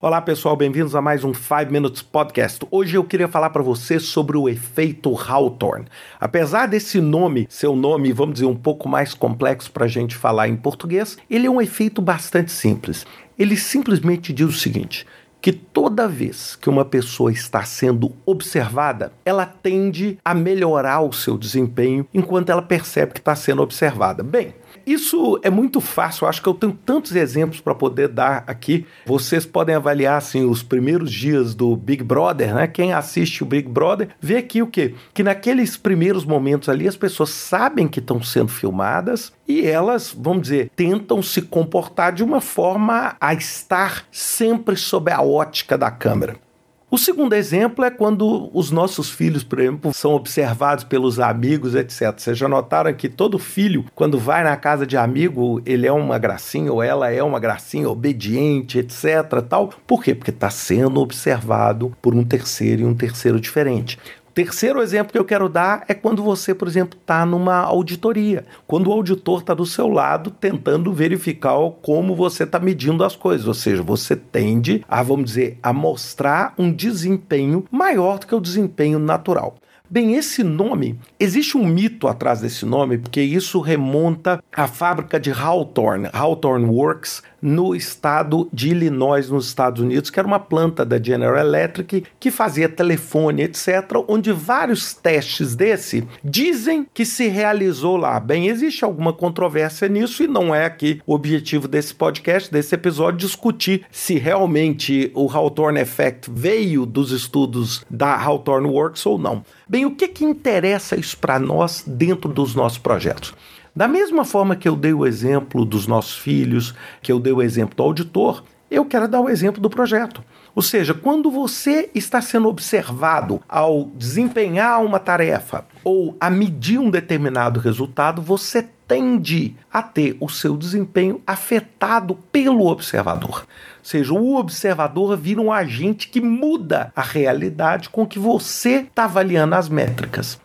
Olá pessoal, bem-vindos a mais um 5 Minutes Podcast. Hoje eu queria falar para você sobre o efeito Hawthorne. Apesar desse nome ser um nome, vamos dizer, um pouco mais complexo para a gente falar em português, ele é um efeito bastante simples. Ele simplesmente diz o seguinte: que toda vez que uma pessoa está sendo observada, ela tende a melhorar o seu desempenho enquanto ela percebe que está sendo observada. Bem, isso é muito fácil, acho que eu tenho tantos exemplos para poder dar aqui. Vocês podem avaliar assim os primeiros dias do Big Brother, né? Quem assiste o Big Brother vê aqui o quê? Que naqueles primeiros momentos ali as pessoas sabem que estão sendo filmadas e elas, vamos dizer, tentam se comportar de uma forma a estar sempre sob a ótica da câmera. O segundo exemplo é quando os nossos filhos, por exemplo, são observados pelos amigos, etc. Vocês já notaram que todo filho, quando vai na casa de amigo, ele é uma gracinha ou ela é uma gracinha, obediente, etc. Tal. Por quê? Porque está sendo observado por um terceiro e um terceiro diferente. Terceiro exemplo que eu quero dar é quando você, por exemplo, está numa auditoria. Quando o auditor está do seu lado tentando verificar como você está medindo as coisas. Ou seja, você tende a, vamos dizer, a mostrar um desempenho maior do que o desempenho natural. Bem, esse nome, existe um mito atrás desse nome, porque isso remonta à fábrica de Hawthorne, Hawthorne Works, no estado de Illinois, nos Estados Unidos, que era uma planta da General Electric que fazia telefone, etc., onde vários testes desse dizem que se realizou lá. Bem, existe alguma controvérsia nisso e não é aqui o objetivo desse podcast, desse episódio, discutir se realmente o Hawthorne Effect veio dos estudos da Hawthorne Works ou não. Bem, o que, que interessa isso para nós dentro dos nossos projetos? Da mesma forma que eu dei o exemplo dos nossos filhos, que eu dei o exemplo do auditor, eu quero dar o exemplo do projeto. Ou seja, quando você está sendo observado ao desempenhar uma tarefa ou a medir um determinado resultado, você tende a ter o seu desempenho afetado pelo observador. Ou seja, o observador vira um agente que muda a realidade com que você está avaliando as métricas.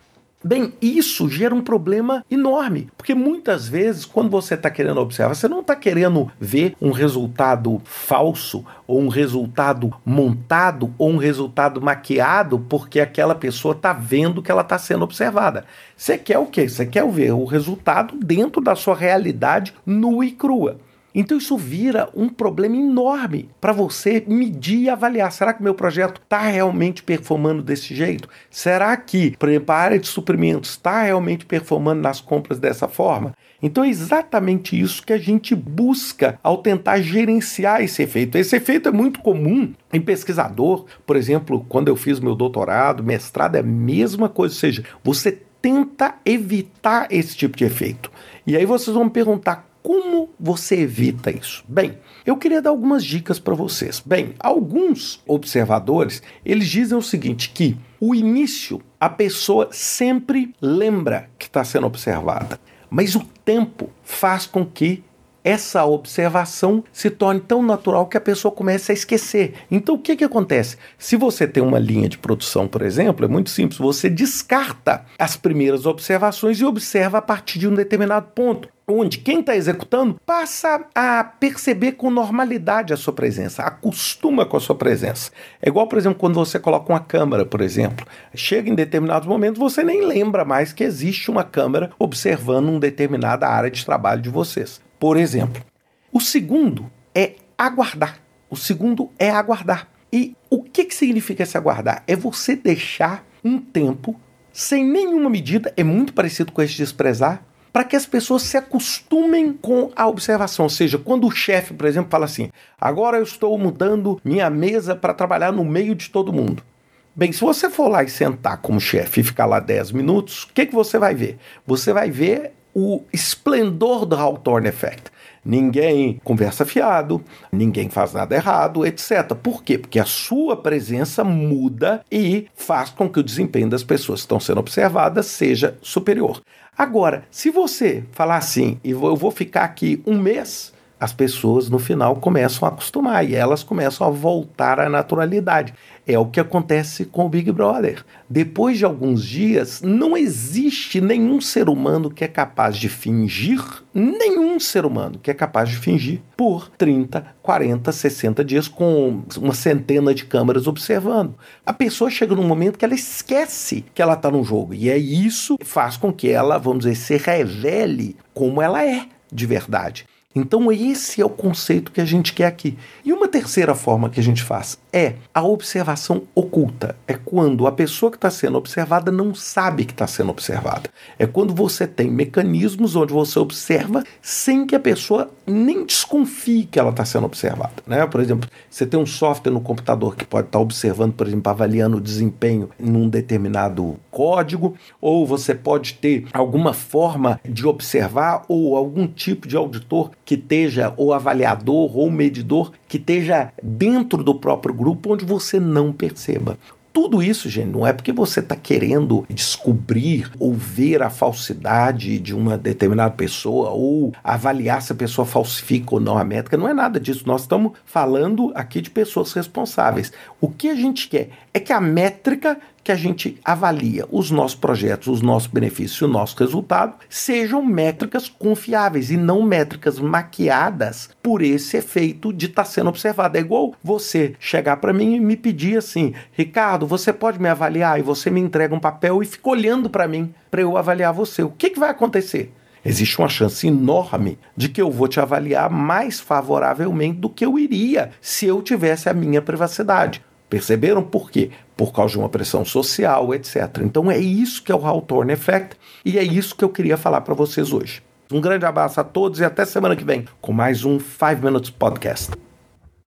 Bem, isso gera um problema enorme, porque muitas vezes, quando você está querendo observar, você não está querendo ver um resultado falso, ou um resultado montado, ou um resultado maquiado, porque aquela pessoa está vendo que ela está sendo observada. Você quer o quê? Você quer ver o resultado dentro da sua realidade nua e crua. Então isso vira um problema enorme para você medir e avaliar. Será que meu projeto está realmente performando desse jeito? Será que, por exemplo, a área de suprimentos está realmente performando nas compras dessa forma? Então é exatamente isso que a gente busca ao tentar gerenciar esse efeito. Esse efeito é muito comum em pesquisador. Por exemplo, quando eu fiz meu doutorado, mestrado, é a mesma coisa. Ou seja, você tenta evitar esse tipo de efeito. E aí vocês vão me perguntar como você evita isso? Bem, eu queria dar algumas dicas para vocês. Bem, alguns observadores, eles dizem o seguinte, que o início, a pessoa sempre lembra que está sendo observada, mas o tempo faz com que essa observação se torne tão natural que a pessoa comece a esquecer. Então, o que, que acontece? Se você tem uma linha de produção, por exemplo, é muito simples, você descarta as primeiras observações e observa a partir de um determinado ponto onde quem está executando passa a perceber com normalidade a sua presença, acostuma com a sua presença. É igual, por exemplo, quando você coloca uma câmera, por exemplo. Chega em determinados momentos, você nem lembra mais que existe uma câmera observando uma determinada área de trabalho de vocês por exemplo. O segundo é aguardar. O segundo é aguardar. E o que, que significa esse aguardar? É você deixar um tempo sem nenhuma medida, é muito parecido com esse desprezar, para que as pessoas se acostumem com a observação. Ou seja, quando o chefe, por exemplo, fala assim: agora eu estou mudando minha mesa para trabalhar no meio de todo mundo. Bem, se você for lá e sentar como chefe e ficar lá 10 minutos, o que, que você vai ver? Você vai ver o esplendor do Hawthorne Effect. Ninguém conversa fiado, ninguém faz nada errado, etc. Por quê? Porque a sua presença muda e faz com que o desempenho das pessoas que estão sendo observadas seja superior. Agora, se você falar assim, e eu vou ficar aqui um mês as pessoas no final começam a acostumar e elas começam a voltar à naturalidade. É o que acontece com o Big Brother. Depois de alguns dias, não existe nenhum ser humano que é capaz de fingir, nenhum ser humano que é capaz de fingir por 30, 40, 60 dias com uma centena de câmeras observando. A pessoa chega num momento que ela esquece que ela está no jogo e é isso que faz com que ela, vamos dizer, se revele como ela é de verdade. Então, esse é o conceito que a gente quer aqui. E uma terceira forma que a gente faz é a observação oculta. É quando a pessoa que está sendo observada não sabe que está sendo observada. É quando você tem mecanismos onde você observa sem que a pessoa nem desconfie que ela está sendo observada. Né? Por exemplo, você tem um software no computador que pode estar tá observando, por exemplo, avaliando o desempenho num determinado código, ou você pode ter alguma forma de observar ou algum tipo de auditor que esteja, ou avaliador, ou medidor, que esteja dentro do próprio grupo onde você não perceba. Tudo isso, gente, não é porque você está querendo descobrir ou ver a falsidade de uma determinada pessoa ou avaliar se a pessoa falsifica ou não a métrica. Não é nada disso. Nós estamos falando aqui de pessoas responsáveis. O que a gente quer é que a métrica que a gente avalia os nossos projetos, os nossos benefícios, o nosso resultado, sejam métricas confiáveis e não métricas maquiadas por esse efeito de estar tá sendo observado. É igual você chegar para mim e me pedir assim, Ricardo, você pode me avaliar? E você me entrega um papel e fica olhando para mim para eu avaliar você. O que, que vai acontecer? existe uma chance enorme de que eu vou te avaliar mais favoravelmente do que eu iria se eu tivesse a minha privacidade. Perceberam por quê? Por causa de uma pressão social, etc. Então é isso que é o Hawthorne Effect e é isso que eu queria falar para vocês hoje. Um grande abraço a todos e até semana que vem com mais um 5 Minutes Podcast.